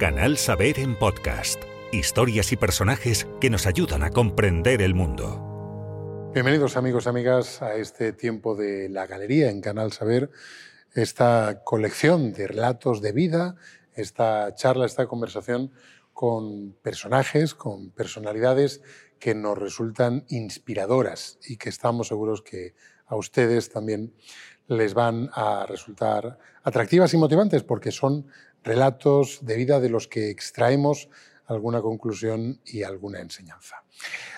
Canal Saber en podcast. Historias y personajes que nos ayudan a comprender el mundo. Bienvenidos amigos y amigas a este tiempo de la galería en Canal Saber, esta colección de relatos de vida, esta charla, esta conversación con personajes, con personalidades que nos resultan inspiradoras y que estamos seguros que a ustedes también les van a resultar atractivas y motivantes porque son relatos de vida de los que extraemos alguna conclusión y alguna enseñanza.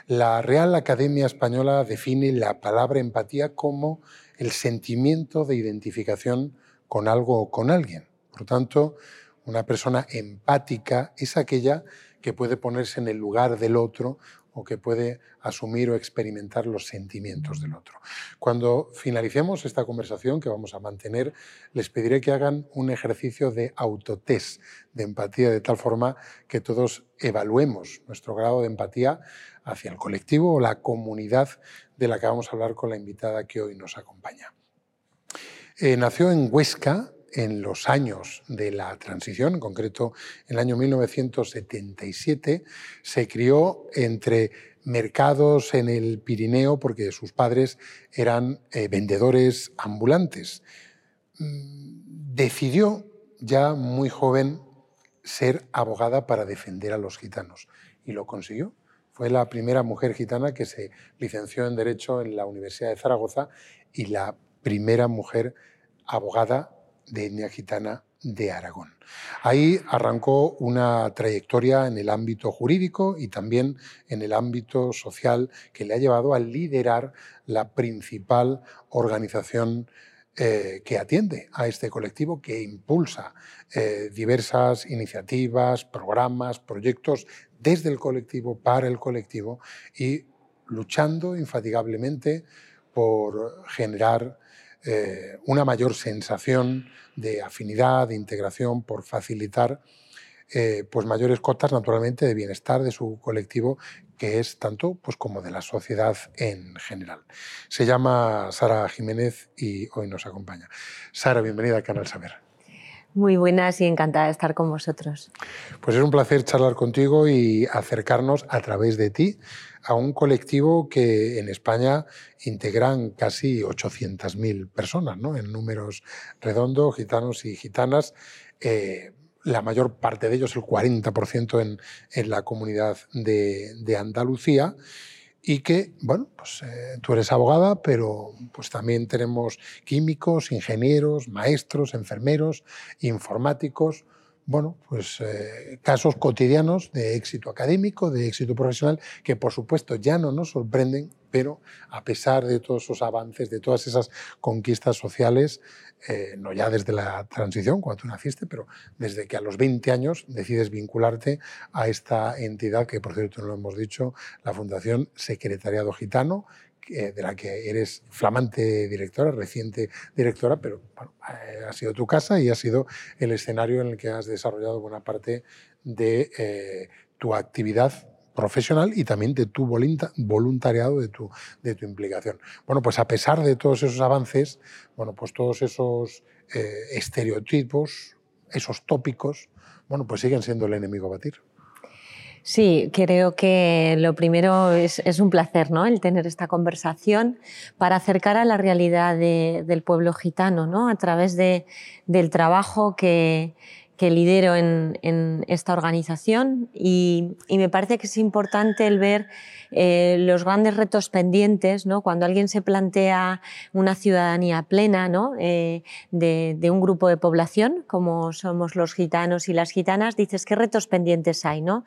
La Real Academia Española define la palabra empatía como el sentimiento de identificación con algo o con alguien. Por tanto, una persona empática es aquella que puede ponerse en el lugar del otro o que puede asumir o experimentar los sentimientos del otro. Cuando finalicemos esta conversación que vamos a mantener, les pediré que hagan un ejercicio de autotest de empatía de tal forma que todos evaluemos nuestro grado de empatía hacia el colectivo o la comunidad de la que vamos a hablar con la invitada que hoy nos acompaña. Eh, nació en Huesca en los años de la transición, en concreto en el año 1977, se crió entre mercados en el Pirineo porque sus padres eran eh, vendedores ambulantes. Mm, decidió ya muy joven ser abogada para defender a los gitanos y lo consiguió. Fue la primera mujer gitana que se licenció en Derecho en la Universidad de Zaragoza y la primera mujer abogada de etnia gitana de Aragón. Ahí arrancó una trayectoria en el ámbito jurídico y también en el ámbito social que le ha llevado a liderar la principal organización eh, que atiende a este colectivo, que impulsa eh, diversas iniciativas, programas, proyectos desde el colectivo, para el colectivo y luchando infatigablemente por generar eh, una mayor sensación de afinidad, de integración, por facilitar eh, pues mayores cotas, naturalmente, de bienestar de su colectivo, que es tanto pues, como de la sociedad en general. Se llama Sara Jiménez y hoy nos acompaña. Sara, bienvenida al Canal Saber. Muy buenas y encantada de estar con vosotros. Pues es un placer charlar contigo y acercarnos a través de ti a un colectivo que en España integran casi 800.000 personas, ¿no? en números redondos, gitanos y gitanas. Eh, la mayor parte de ellos, el 40% en, en la comunidad de, de Andalucía y que, bueno, pues eh, tú eres abogada, pero pues también tenemos químicos, ingenieros, maestros, enfermeros, informáticos, bueno, pues eh, casos cotidianos de éxito académico, de éxito profesional, que por supuesto ya no nos sorprenden, pero a pesar de todos esos avances, de todas esas conquistas sociales, eh, no ya desde la transición, cuando tú naciste, pero desde que a los 20 años decides vincularte a esta entidad que, por cierto, no lo hemos dicho, la Fundación Secretariado Gitano, de la que eres flamante directora, reciente directora, pero eh, ha sido tu casa y ha sido el escenario en el que has desarrollado buena parte de eh, tu actividad profesional y también de tu voluntariado, de tu, de tu implicación. Bueno, pues a pesar de todos esos avances, bueno, pues todos esos eh, estereotipos, esos tópicos, bueno, pues siguen siendo el enemigo a batir. Sí, creo que lo primero es, un placer ¿no? el tener esta conversación para acercar a la realidad del pueblo gitano ¿no? a través de, del trabajo que, que lidero en, en, esta organización y, y, me parece que es importante el ver eh, los grandes retos pendientes, ¿no? cuando alguien se plantea una ciudadanía plena ¿no? Eh, de, de, un grupo de población, como somos los gitanos y las gitanas, dices qué retos pendientes hay. ¿no?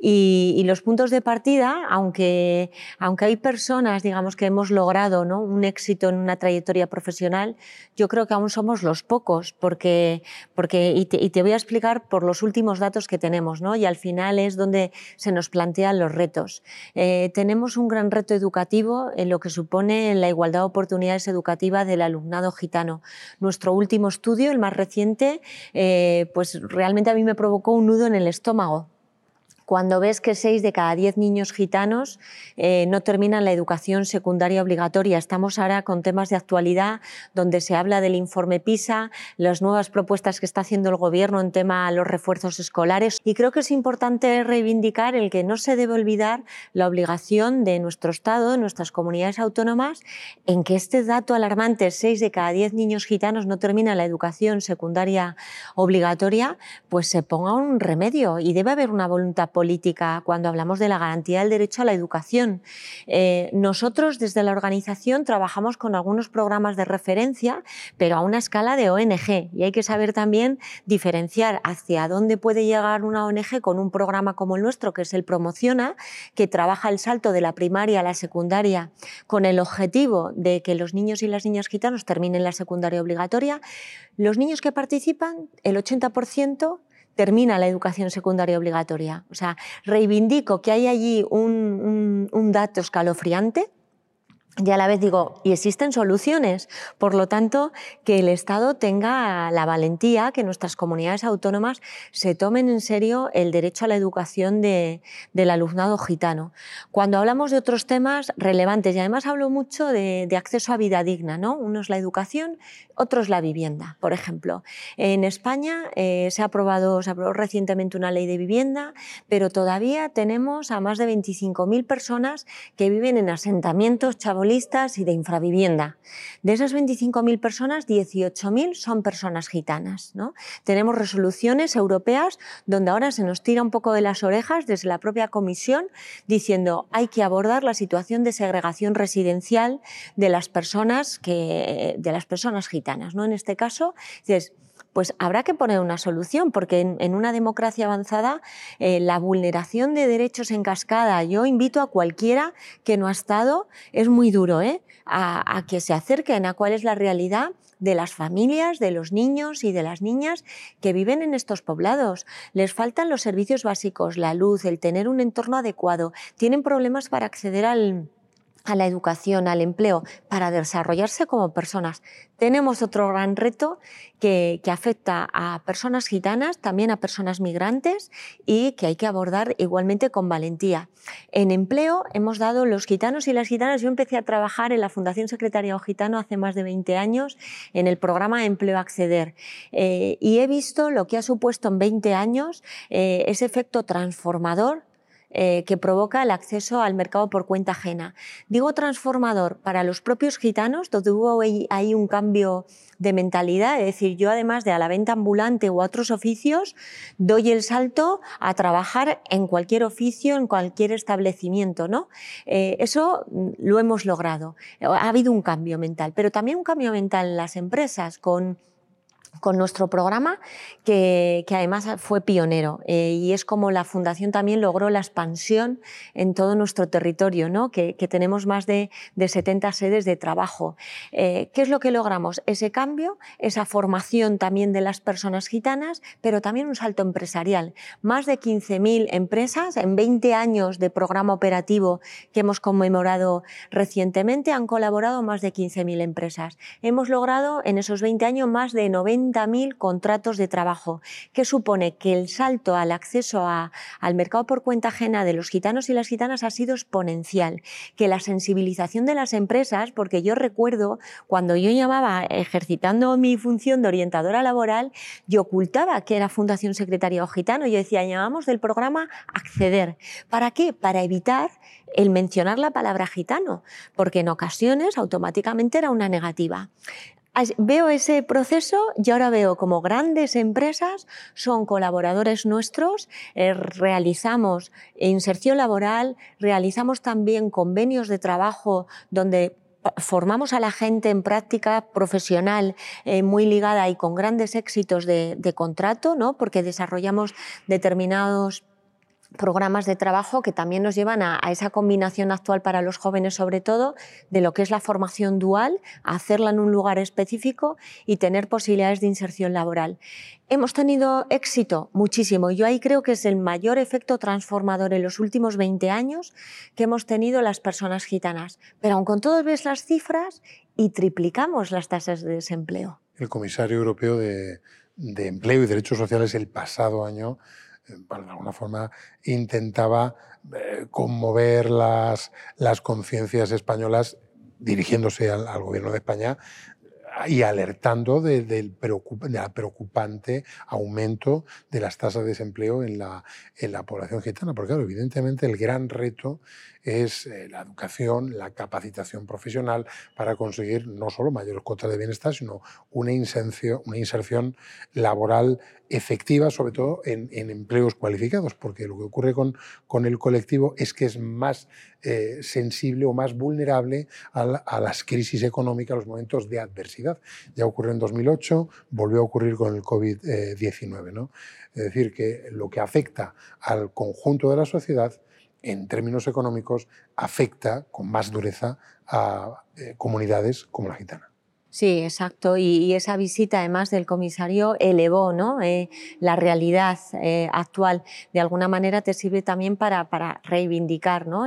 Y, y los puntos de partida, aunque, aunque hay personas digamos, que hemos logrado ¿no? un éxito en una trayectoria profesional, yo creo que aún somos los pocos, porque, porque y, te, y te voy a explicar por los últimos datos que tenemos, ¿no? y al final es donde se nos plantean los retos. Eh, tenemos un gran reto educativo en lo que supone la igualdad de oportunidades educativas del alumnado gitano. Nuestro último estudio, el más reciente, eh, pues realmente a mí me provocó un nudo en el estómago cuando ves que seis de cada diez niños gitanos eh, no terminan la educación secundaria obligatoria. Estamos ahora con temas de actualidad donde se habla del informe PISA, las nuevas propuestas que está haciendo el Gobierno en tema de los refuerzos escolares. Y creo que es importante reivindicar el que no se debe olvidar la obligación de nuestro Estado, de nuestras comunidades autónomas, en que este dato alarmante, seis de cada diez niños gitanos no terminan la educación secundaria obligatoria, pues se ponga un remedio y debe haber una voluntad política cuando hablamos de la garantía del derecho a la educación. Eh, nosotros desde la organización trabajamos con algunos programas de referencia, pero a una escala de ONG y hay que saber también diferenciar hacia dónde puede llegar una ONG con un programa como el nuestro, que es el Promociona, que trabaja el salto de la primaria a la secundaria con el objetivo de que los niños y las niñas gitanos terminen la secundaria obligatoria. Los niños que participan, el 80% termina la educación secundaria obligatoria. O sea, reivindico que hay allí un, un dato escalofriante y a la vez digo, y existen soluciones. Por lo tanto, que el Estado tenga la valentía, que nuestras comunidades autónomas se tomen en serio el derecho a la educación de, del alumnado gitano. Cuando hablamos de otros temas relevantes, y además hablo mucho de, acceso a vida digna, ¿no? Uno es la educación, otro es la vivienda, por ejemplo. En España eh, se, ha aprobado, se aprobó recientemente una ley de vivienda, pero todavía tenemos a más de 25.000 personas que viven en asentamientos chavos y de infravivienda. De esas 25.000 personas, 18.000 son personas gitanas. ¿no? Tenemos resoluciones europeas donde ahora se nos tira un poco de las orejas desde la propia Comisión diciendo hay que abordar la situación de segregación residencial de las personas, que, de las personas gitanas. ¿no? En este caso, dices, pues habrá que poner una solución, porque en, una democracia avanzada eh, la vulneración de derechos en cascada, yo invito a cualquiera que no ha estado, es muy duro, ¿eh? a, a que se acerquen a cuál es la realidad de las familias, de los niños y de las niñas que viven en estos poblados. Les faltan los servicios básicos, la luz, el tener un entorno adecuado, tienen problemas para acceder al, a la educación, al empleo, para desarrollarse como personas. Tenemos otro gran reto que, afecta a personas gitanas, también a personas migrantes y que hay que abordar igualmente con valentía. En empleo hemos dado los gitanos y las gitanas. Yo empecé a trabajar en la Fundación Secretariado Gitano hace más de 20 años en el programa Empleo Acceder eh, y he visto lo que ha supuesto en 20 años eh, ese efecto transformador eh, que provoca el acceso al mercado por cuenta ajena. Digo transformador para los propios gitanos, donde hubo ahí un cambio de mentalidad, es decir, yo además de a la venta ambulante a otros oficios, doy el salto a trabajar en cualquier oficio, en cualquier establecimiento. ¿no? Eh, eso lo hemos logrado. Ha habido un cambio mental, pero también un cambio mental en las empresas con con nuestro programa, que, además fue pionero. Eh, y es como la Fundación también logró la expansión en todo nuestro territorio, ¿no? que, tenemos más de, 70 sedes de trabajo. Eh, ¿Qué es lo que logramos? Ese cambio, esa formación también de las personas gitanas, pero también un salto empresarial. Más de 15.000 empresas en 20 años de programa operativo que hemos conmemorado recientemente han colaborado más de 15.000 empresas. Hemos logrado en esos 20 años más de 90 mil contratos de trabajo, que supone que el salto al acceso al mercado por cuenta ajena de los gitanos y las gitanas ha sido exponencial, que la sensibilización de las empresas, porque yo recuerdo cuando yo llamaba ejercitando mi función de orientadora laboral, yo ocultaba que era Fundación Secretario Gitano, yo decía, llamamos del programa Acceder. ¿Para qué? Para evitar el mencionar la palabra gitano, porque en ocasiones automáticamente era una negativa veo ese proceso y ahora veo como grandes empresas son colaboradores nuestros, eh, realizamos inserción laboral, realizamos también convenios de trabajo donde formamos a la gente en práctica profesional eh, muy ligada y con grandes éxitos de, de contrato, ¿no? porque desarrollamos determinados programas de trabajo que también nos llevan a, esa combinación actual para los jóvenes, sobre todo, de lo que es la formación dual, hacerla en un lugar específico y tener posibilidades de inserción laboral. Hemos tenido éxito muchísimo. Yo ahí creo que es el mayor efecto transformador en los últimos 20 años que hemos tenido las personas gitanas. Pero aun con todo ves las cifras y triplicamos las tasas de desempleo. El comisario europeo de, de Empleo y Derechos Sociales el pasado año de alguna forma intentaba conmover las, las conciencias españolas dirigiéndose al, gobierno de España y alertando del de, preocupante aumento de las tasas de desempleo en la, en la población gitana. Porque, claro, evidentemente el gran reto es eh, la educación, la capacitación profesional para conseguir no solo mayores cuotas de bienestar, sino una inserción, laboral efectiva, sobre todo en, empleos cualificados, porque lo que ocurre con, con el colectivo es que es más eh, sensible o más vulnerable a, las crisis económicas, a los momentos de adversidad. Ya ocurrió en 2008, volvió a ocurrir con el COVID-19. ¿no? Es decir, que lo que afecta al conjunto de la sociedad en términos económicos afecta con más dureza a eh, comunidades como la gitana. Sí, exacto. Y, esa visita, además del comisario, elevó ¿no? Eh, la realidad eh, actual. De alguna manera te sirve también para, para reivindicar ¿no?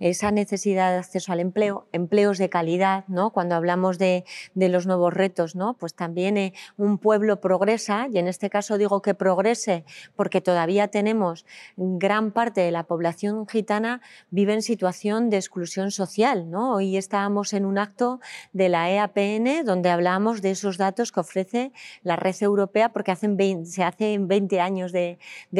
esa necesidad de acceso al empleo, empleos de calidad. ¿no? Cuando hablamos de, de los nuevos retos, ¿no? pues también eh, un pueblo progresa, y en este caso digo que progrese porque todavía tenemos gran parte de la población gitana vive en situación de exclusión social. ¿no? Hoy estábamos en un acto de la EAPN donde hablamos de esos datos que ofrece la red europea, porque hacen se hacen 20 años de,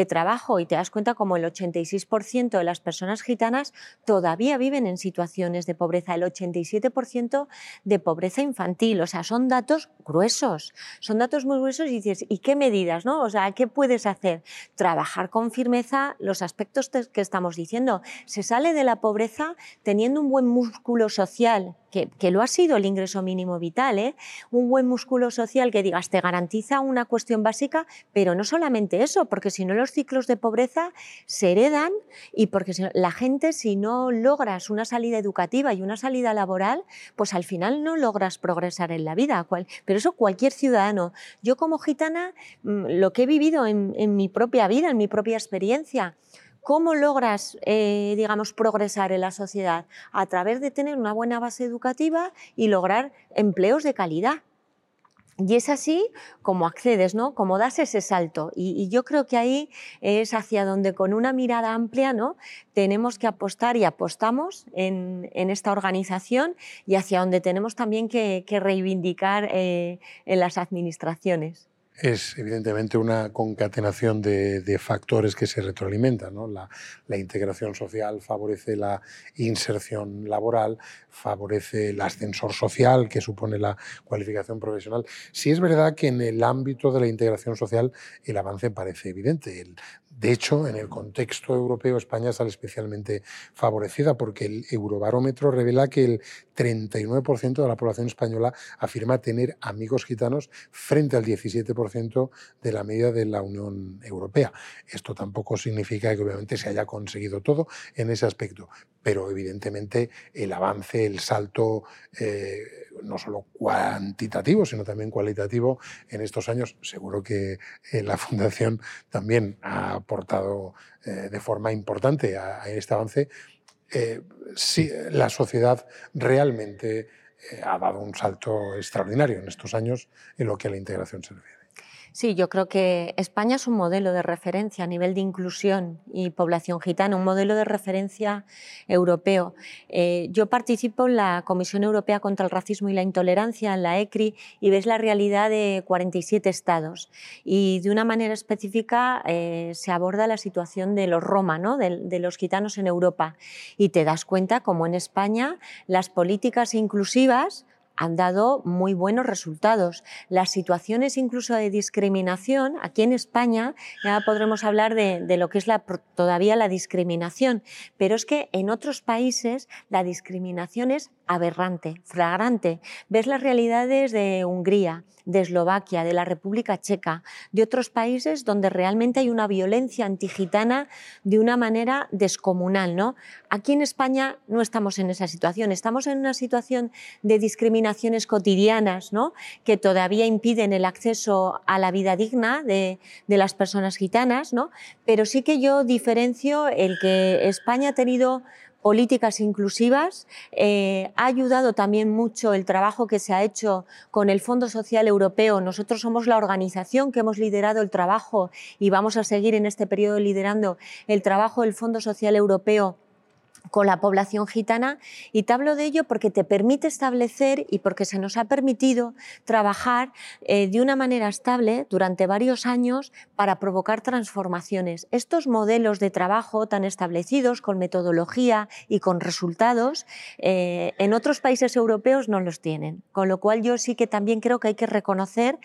trabajo y te das cuenta como el 86% de las personas gitanas todavía viven en situaciones de pobreza, el 87% de pobreza infantil. O sea, son datos gruesos, son datos muy gruesos y dices, ¿y qué medidas? No? O sea, ¿qué puedes hacer? Trabajar con firmeza los aspectos que estamos diciendo. Se sale de la pobreza teniendo un buen músculo social que, lo ha sido el ingreso mínimo vital, ¿eh? un buen músculo social que digas te garantiza una cuestión básica, pero no solamente eso, porque si no los ciclos de pobreza se heredan y porque la gente si no logras una salida educativa y una salida laboral, pues al final no logras progresar en la vida. Pero eso cualquier ciudadano. Yo como gitana, mm, lo que he vivido en mi propia vida, en mi propia experiencia, ¿Cómo logras, eh, digamos, progresar en la sociedad? A través de tener una buena base educativa y lograr empleos de calidad. Y es así como accedes, ¿no? Como das ese salto. Y, yo creo que ahí es hacia donde con una mirada amplia, ¿no? Tenemos que apostar y apostamos en, esta organización y hacia donde tenemos también que, reivindicar eh, en las administraciones es evidentemente una concatenación de, factores que se retroalimentan. La, integración social favorece la inserción laboral, favorece el ascensor social que supone la cualificación profesional. Sí es verdad que en el ámbito de la integración social el avance parece evidente. De hecho, en el contexto europeo, España sale especialmente favorecida porque el Eurobarómetro revela que el 39% de la población española afirma tener amigos gitanos frente al 17% de la media de la Unión Europea. Esto tampoco significa que obviamente se haya conseguido todo en ese aspecto, pero evidentemente el avance, el salto, eh, no solo cuantitativo, sino también cualitativo en estos años, seguro que eh, la Fundación también ha aportado eh, de forma importante a, este avance, si la sociedad realmente ha dado un salto extraordinario en estos años en lo que a la integración se refiere. Sí, yo creo que España es un modelo de referencia a nivel de inclusión y población gitana, un modelo de referencia europeo. Eh, yo participo en la Comisión Europea contra el Racismo y la Intolerancia, en la ECRI, y ves la realidad de 47 estados. Y de una manera específica eh, se aborda la situación de los Roma, ¿no? de, los gitanos en Europa. Y te das cuenta como en España las políticas inclusivas han dado muy buenos resultados. Las situaciones incluso de discriminación, aquí en España ya podremos hablar de, lo que es todavía la discriminación, pero es que en otros países la discriminación es aberrante, flagrante. Ves las realidades de Hungría, de Eslovaquia, de la República Checa, de otros países donde realmente hay una violencia antigitana de una manera descomunal. ¿no? Aquí en España no estamos en esa situación, estamos en una situación de discriminaciones cotidianas ¿no? que todavía impiden el acceso a la vida digna de, de las personas gitanas, ¿no? pero sí que yo diferencio el que España ha tenido políticas inclusivas. Eh, ha ayudado también mucho el trabajo que se ha hecho con el Fondo Social Europeo. Nosotros somos la organización que hemos liderado el trabajo y vamos a seguir en este periodo liderando el trabajo del Fondo Social Europeo con la población gitana y te hablo de ello porque te permite establecer y porque se nos ha permitido trabajar eh, de una manera estable durante varios años para provocar transformaciones. Estos modelos de trabajo tan establecidos con metodología y con resultados eh, en otros países europeos no los tienen, con lo cual yo sí que también creo que hay que reconocer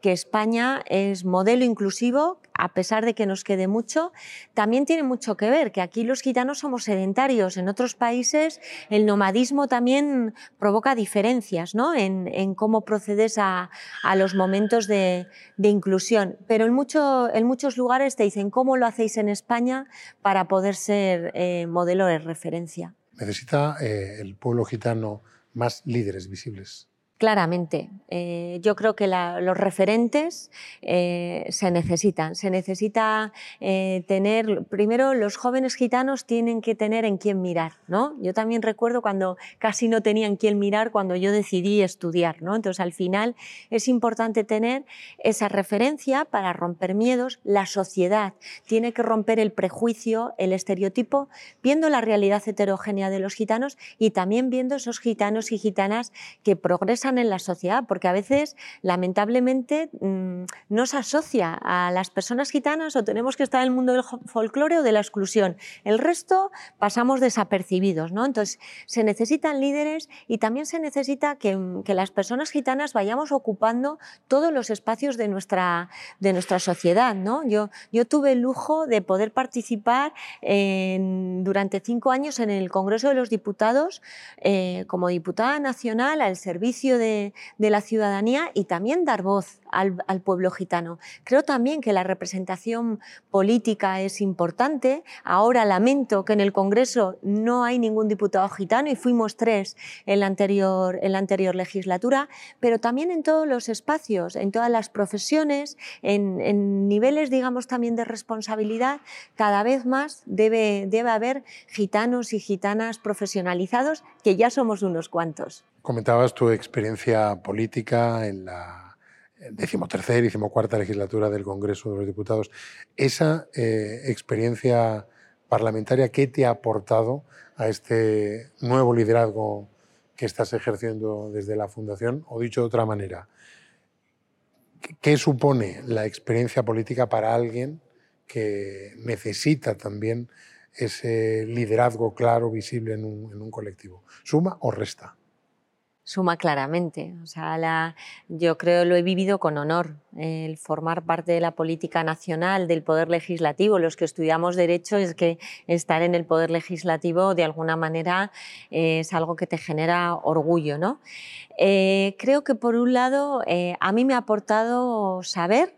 que España es modelo inclusivo, a pesar de que nos quede mucho, también tiene mucho que ver, que aquí los gitanos somos sedentarios, en otros países el nomadismo también provoca diferencias ¿no? en, cómo procedes a, los momentos de, inclusión, pero en, mucho, en, muchos lugares te dicen cómo lo hacéis en España para poder ser eh, modelo de referencia. ¿Necesita eh, el pueblo gitano más líderes visibles? Claramente. Eh, yo creo que los referentes eh, se necesitan. Se necesita eh, tener, primero los jóvenes gitanos tienen que tener en quién mirar. ¿no? Yo también recuerdo cuando casi no tenían quién mirar cuando yo decidí estudiar. ¿no? Entonces al final es importante tener esa referencia para romper miedos. La sociedad tiene que romper el prejuicio, el estereotipo, viendo la realidad heterogénea de los gitanos y también viendo esos gitanos y gitanas que progresan en la sociedad, porque a veces, lamentablemente, mm, no se asocia a las personas gitanas o tenemos que estar en el mundo del folclore o de la exclusión. El resto pasamos desapercibidos, ¿no? Entonces, se necesitan líderes y también se necesita que, las personas gitanas vayamos ocupando todos los espacios de nuestra, de nuestra sociedad, ¿no? Yo, yo tuve el lujo de poder participar durante cinco años en el Congreso de los Diputados eh, como diputada nacional al servicio de la ciudadanía y también dar voz al, pueblo gitano. Creo también que la representación política es importante. Ahora lamento que en el Congreso no hay ningún diputado gitano y fuimos tres en la anterior, en la anterior legislatura, pero también en todos los espacios, en todas las profesiones, en, en niveles, digamos, también de responsabilidad, cada vez más debe, debe haber gitanos y gitanas profesionalizados, que ya somos unos cuantos. Comentabas tu experiencia política en la decimotercera y decimocuarta legislatura del Congreso de los Diputados. Esa eh, experiencia parlamentaria, ¿qué te ha aportado a este nuevo liderazgo que estás ejerciendo desde la Fundación? O dicho de otra manera, ¿qué supone la experiencia política para alguien que necesita también ese liderazgo claro, visible en un, en un colectivo? ¿Suma o resta? Suma claramente. O sea, yo creo lo he vivido con honor, el formar parte de la política nacional, del poder legislativo. Los que estudiamos derecho es que estar en el poder legislativo de alguna manera es algo que te genera orgullo. ¿no? Eh, creo que por un lado eh, a mí me ha aportado saber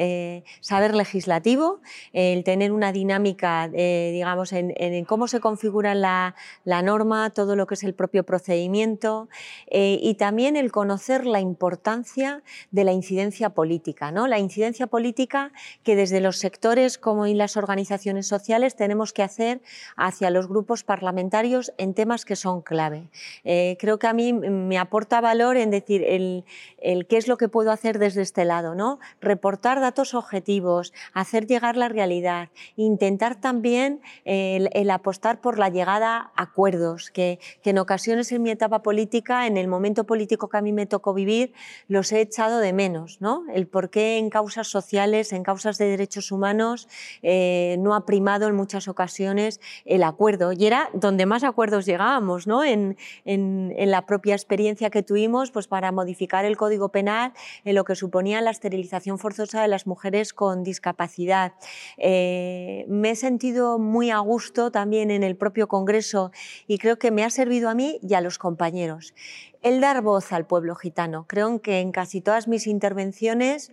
eh, saber legislativo, el tener una dinámica, eh, digamos, en, cómo se configura la, norma, todo lo que es el propio procedimiento eh, y también el conocer la importancia de la incidencia política, ¿no? La incidencia política que desde los sectores como en las organizaciones sociales tenemos que hacer hacia los grupos parlamentarios en temas que son clave. creo que a mí me aporta valor en decir el, el, qué es lo que puedo hacer desde este lado, ¿no? Reportar datos objetivos, hacer llegar la realidad, intentar también el, apostar por la llegada a acuerdos, que, en ocasiones en mi etapa política, en el momento político que a mí me tocó vivir, los he echado de menos, ¿no? El por qué en causas sociales, en causas de derechos humanos, eh, no ha primado en muchas ocasiones el acuerdo. Y era donde más acuerdos llegábamos, ¿no? En, en, en la propia experiencia que tuvimos pues, para modificar el Código Penal en lo que suponía la esterilización forzosa de las mujeres con discapacidad. Eh, me he sentido muy a gusto también en el propio Congreso y creo que me ha servido a mí y a los compañeros. El dar voz al pueblo gitano. Creo que en casi todas mis intervenciones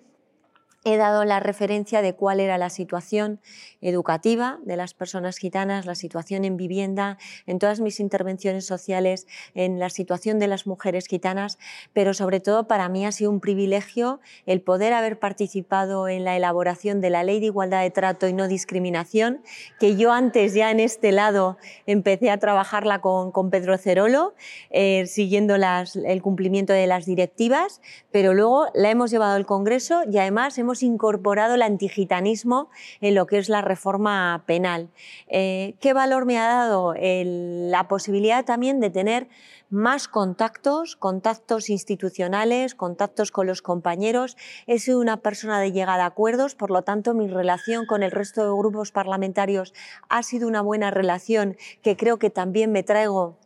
he dado la referencia de cuál era la situación educativa de las personas gitanas, la situación en vivienda, en todas mis intervenciones sociales, en la situación de las mujeres gitanas, pero sobre todo para mí ha sido un privilegio el poder haber participado en la elaboración de la Ley de Igualdad de Trato y No Discriminación, que yo antes ya en este lado empecé a trabajarla con, con Pedro Cerolo, eh, siguiendo las, el cumplimiento de las directivas, pero luego la hemos llevado al Congreso y además hemos incorporado el antigitanismo en lo que es la reforma penal. Eh, ¿Qué valor me ha dado? la posibilidad también de tener más contactos, contactos institucionales, contactos con los compañeros. He sido una persona de llegada a acuerdos, por lo tanto mi relación con el resto de grupos parlamentarios ha sido una buena relación que creo que también me traigo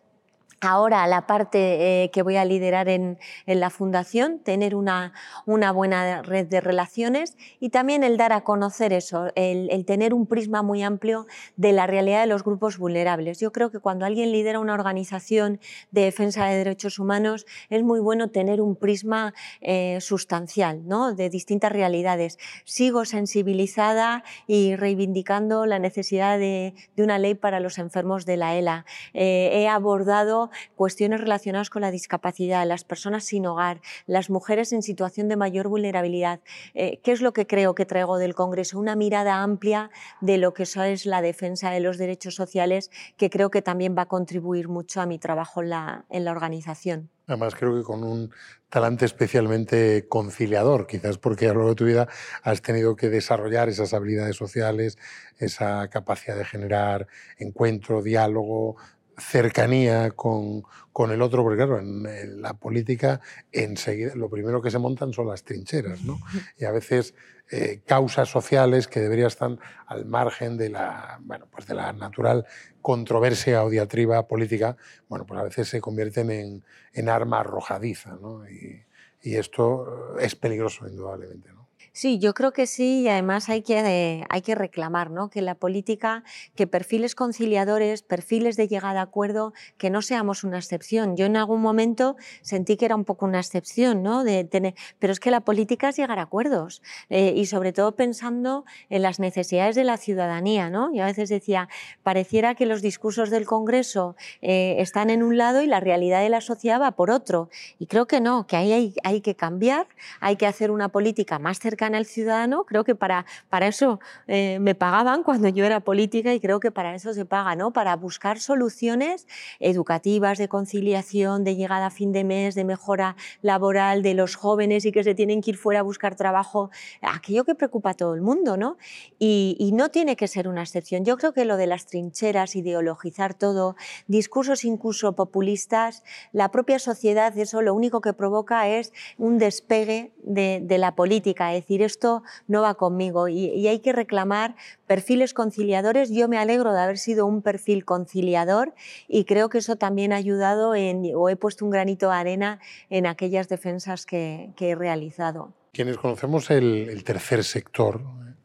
ahora la parte eh, que voy a liderar en, la fundación, tener una, una, buena red de relaciones y también el dar a conocer eso, el, tener un prisma muy amplio de la realidad de los grupos vulnerables. Yo creo que cuando alguien lidera una organización de defensa de derechos humanos es muy bueno tener un prisma eh, sustancial ¿no? de distintas realidades. Sigo sensibilizada y reivindicando la necesidad de, una ley para los enfermos de la ELA. Eh, he abordado cuestiones relacionadas con la discapacidad, las personas sin hogar, las mujeres en situación de mayor vulnerabilidad. Eh, ¿Qué es lo que creo que traigo del Congreso? Una mirada amplia de lo que es la defensa de los derechos sociales, que creo que también va a contribuir mucho a mi trabajo en la, en la organización. Además, creo que con un talante especialmente conciliador, quizás porque a lo largo de tu vida has tenido que desarrollar esas habilidades sociales, esa capacidad de generar encuentro, diálogo, cercanía con, con, el otro, porque claro, en, la política enseguida lo primero que se montan son las trincheras, ¿no? Y a veces eh, causas sociales que deberían estar al margen de la, bueno, pues de la natural controversia o diatriba política, bueno, pues a veces se convierten en, en arma arrojadiza, ¿no? Y, y esto es peligroso, indudablemente, ¿no? Sí, yo creo que sí y además hay que, hay que reclamar ¿no? que la política, que perfiles conciliadores, perfiles de llegada a acuerdo, que no seamos una excepción. Yo en algún momento sentí que era un poco una excepción, ¿no? de tener, pero es que la política es llegar a acuerdos eh, y sobre todo pensando en las necesidades de la ciudadanía. ¿no? Yo a veces decía, pareciera que los discursos del Congreso eh, están en un lado y la realidad de la sociedad va por otro. Y creo que no, que ahí hay, hay que cambiar, hay que hacer una política más cercana cercana al ciudadano, creo que para, para eso eh, me pagaban cuando yo era política y creo que para eso se paga, ¿no? Para buscar soluciones educativas, de conciliación, de llegada a fin de mes, de mejora laboral de los jóvenes y que se tienen que ir fuera a buscar trabajo, aquello que preocupa a todo el mundo, ¿no? Y, y no tiene que ser una excepción. Yo creo que lo de las trincheras, ideologizar todo, discursos incluso populistas, la propia sociedad, eso lo único que provoca es un despegue de, de la política, es decir, esto no va conmigo y, hay que reclamar perfiles conciliadores. Yo me alegro de haber sido un perfil conciliador y creo que eso también ha ayudado en, o he puesto un granito de arena en aquellas defensas que, he realizado. Quienes conocemos el, tercer sector,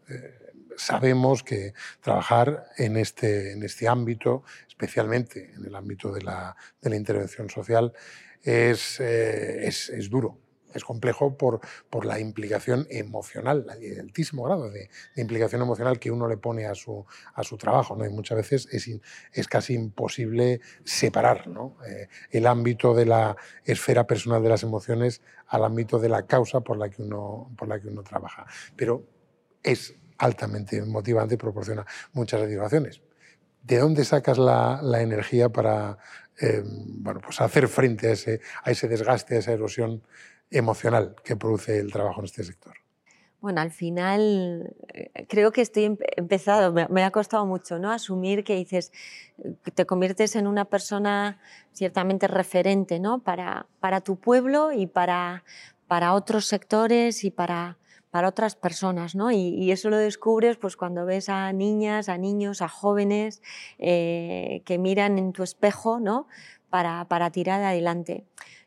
eh, sabemos que trabajar en este, en este ámbito, especialmente en el ámbito de la, intervención social, es, eh, es duro es complejo por, por la implicación emocional, el altísimo grado de, implicación emocional que uno le pone a su, a su trabajo. ¿no? Y muchas veces es, es casi imposible separar eh, el ámbito de la esfera personal de las emociones al ámbito de la causa por la que uno, por la que uno trabaja. Pero es altamente motivante y proporciona muchas satisfacciones. ¿De dónde sacas la, la energía para eh, bueno, pues hacer frente a ese, a ese desgaste, a esa erosión emocional que produce el trabajo en este sector? Bueno, al final eh, creo que estoy empezado, me, ha costado mucho, ¿no? Asumir que dices, te conviertes en una persona ciertamente referente, ¿no? Para, para tu pueblo y para, para otros sectores y para, para otras personas, ¿no? Y, eso lo descubres pues cuando ves a niñas, a niños, a jóvenes eh, que miran en tu espejo, ¿no? para, para tirar adelante.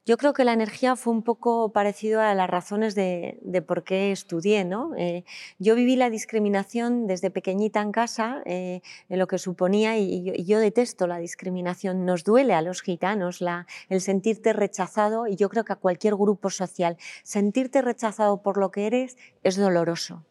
Yo creo que la energía fue un poco parecido a las razones de, por qué estudié. ¿no? Eh, yo viví la discriminación desde pequeñita en casa, eh, en lo que suponía, y, yo, detesto la discriminación. Nos duele a los gitanos el sentirte rechazado, y yo creo que a cualquier grupo social, sentirte rechazado por lo que eres es doloroso.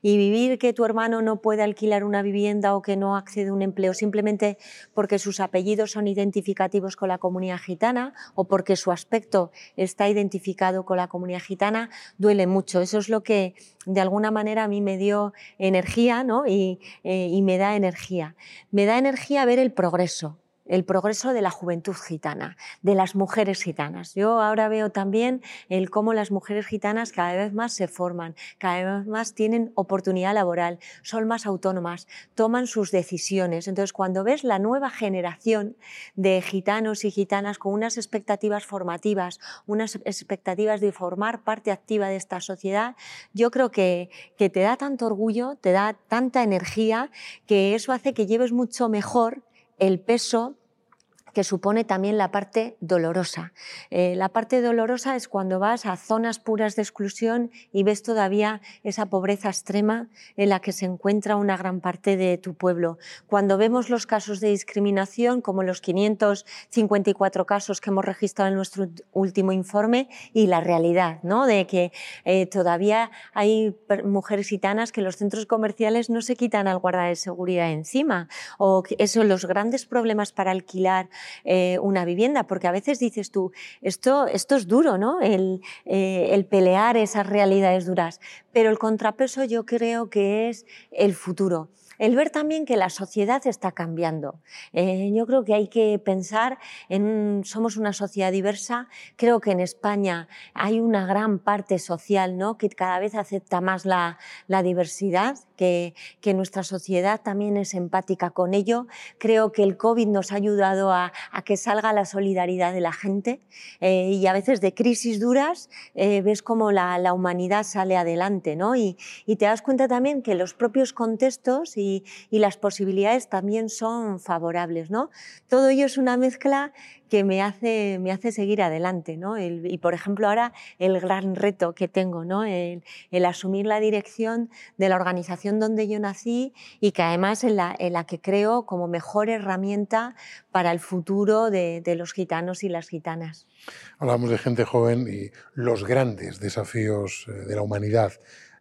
Y vivir que tu hermano no puede alquilar una vivienda o que no accede a un empleo simplemente porque sus apellidos son identificativos con la comunidad gitana o porque su aspecto está identificado con la comunidad gitana, duele mucho. Eso es lo que de alguna manera a mí me dio energía ¿no? y, eh, y me da energía. Me da energía ver el progreso, el progreso de la juventud gitana, de las mujeres gitanas. Yo ahora veo también el cómo las mujeres gitanas cada vez más se forman, cada vez más tienen oportunidad laboral, son más autónomas, toman sus decisiones. Entonces, cuando ves la nueva generación de gitanos y gitanas con unas expectativas formativas, unas expectativas de formar parte activa de esta sociedad, yo creo que, que te da tanto orgullo, te da tanta energía, que eso hace que lleves mucho mejor el peso que supone también la parte dolorosa. Eh, la parte dolorosa es cuando vas a zonas puras de exclusión y ves todavía esa pobreza extrema en la que se encuentra una gran parte de tu pueblo. Cuando vemos los casos de discriminación, como los 554 casos que hemos registrado en nuestro último informe, y la realidad, ¿no? de que eh, todavía hay mujeres gitanas que los centros comerciales no se quitan al guarda de seguridad encima, o eso, los grandes problemas para alquilar eh, una vivienda, porque a veces dices tú, esto, esto es duro, ¿no? Eh, el pelear esas realidades duras, pero el contrapeso yo creo que es el futuro el ver también que la sociedad está cambiando. Eh, yo creo que hay que pensar en, somos una sociedad diversa, creo que en España hay una gran parte social ¿no? que cada vez acepta más la, diversidad, que, nuestra sociedad también es empática con ello. Creo que el COVID nos ha ayudado a, que salga la solidaridad de la gente eh, y a veces de crisis duras eh, ves cómo la, la, humanidad sale adelante ¿no? y, y te das cuenta también que los propios contextos y y, las posibilidades también son favorables. ¿no? Todo ello es una mezcla que me hace, me hace seguir adelante. ¿no? y, por ejemplo, ahora el gran reto que tengo, ¿no? el, asumir la dirección de la organización donde yo nací y que además en la, la que creo como mejor herramienta para el futuro de, de los gitanos y las gitanas. Hablamos de gente joven y los grandes desafíos eh, de la humanidad,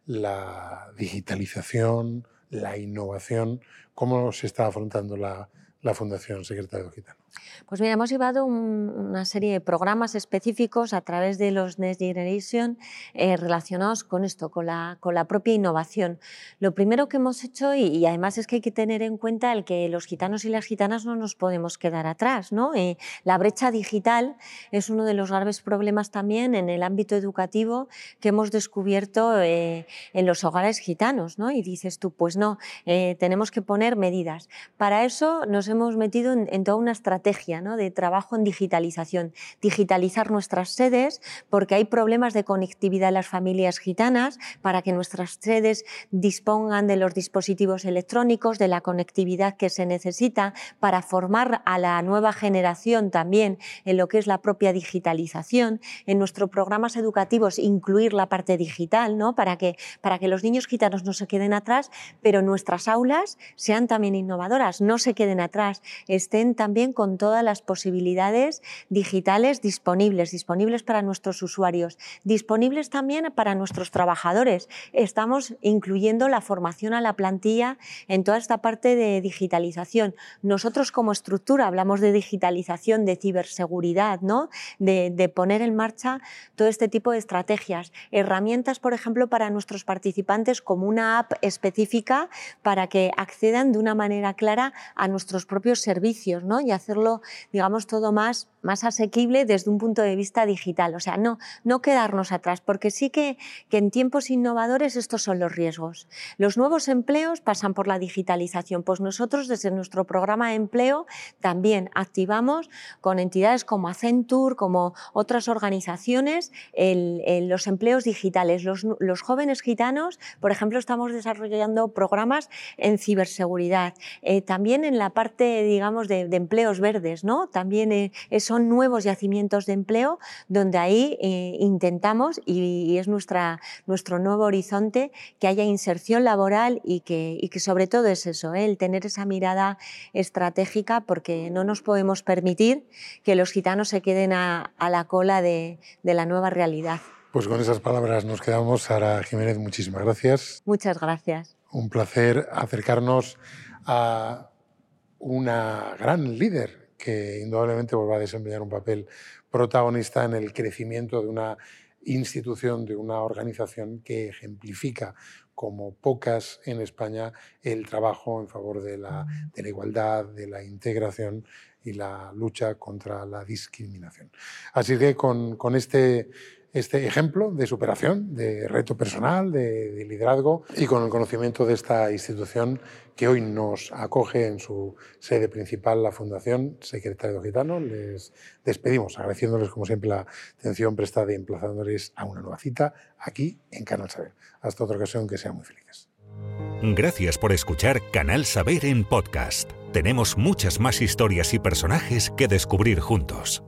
la digitalización, la innovación, cómo se está afrontando la, la Fundación Secretario Gitano. Pues mira, hemos llevado una serie de programas específicos a través de los Next Generation eh, relacionados con esto, con la, con la propia innovación. Lo primero que hemos hecho, y, además es que hay que tener en cuenta el que los gitanos y las gitanas no nos podemos quedar atrás. ¿no? Eh, la brecha digital es uno de los graves problemas también en el ámbito educativo que hemos descubierto eh, en los hogares gitanos. ¿no? Y dices tú, pues no, tenemos que poner medidas. Para eso nos hemos metido en, en toda una estrategia ¿no? de trabajo en digitalización. Digitalizar nuestras sedes, porque hay problemas de conectividad en las familias gitanas, para que nuestras sedes dispongan de los dispositivos electrónicos, de la conectividad que se necesita, para formar a la nueva generación también en lo que es la propia digitalización. En nuestros programas educativos incluir la parte digital, ¿no? para, que, para que los niños gitanos no se queden atrás, pero nuestras aulas sean también innovadoras, no se queden atrás, estén también con todas las posibilidades digitales disponibles, disponibles para nuestros usuarios, disponibles también para nuestros trabajadores. Estamos incluyendo la formación a la plantilla en toda esta parte de digitalización. Nosotros como estructura hablamos de digitalización, de ciberseguridad, ¿no? de, de poner en marcha todo este tipo de estrategias. Herramientas, por ejemplo, para nuestros participantes como una app específica para que accedan de una manera clara a nuestros propios servicios ¿no? y hacerlo digamos, todo más, más asequible desde un punto de vista digital. O sea, no, no quedarnos atrás, porque sí que, que en tiempos innovadores estos son los riesgos. Los nuevos empleos pasan por la digitalización. Pues nosotros desde nuestro programa de empleo también activamos con entidades como Accenture, como otras organizaciones, los empleos digitales. Los, los, jóvenes gitanos, por ejemplo, estamos desarrollando programas en ciberseguridad. Eh, también en la parte, digamos, de, empleos verdes ¿no? También eh, eso son nuevos yacimientos de empleo donde ahí eh, intentamos, y, es nuestra, nuestro nuevo horizonte, que haya inserción laboral y que, y que sobre todo es eso, ¿eh? el tener esa mirada estratégica porque no nos podemos permitir que los gitanos se queden a, la cola de, de la nueva realidad. Pues con esas palabras nos quedamos. Sara Jiménez, muchísimas gracias. Muchas gracias. Un placer acercarnos a una gran líder que indudablemente va a desempeñar un papel protagonista en el crecimiento de una institución, de una organización que ejemplifica como pocas en España el trabajo en favor de la, de la igualdad, de la integración y la lucha contra la discriminación. Así que con, con este este ejemplo de superación, de reto personal, de, liderazgo y con el conocimiento de esta institución que hoy nos acoge en su sede principal, la Fundación Secretario Gitano. Les despedimos agradeciéndoles como siempre la atención prestada y emplazándoles a una nueva cita aquí en Canal Saber. Hasta otra ocasión, que sean muy felices. Gracias por escuchar Canal Saber en podcast. Tenemos muchas más historias y personajes que descubrir juntos.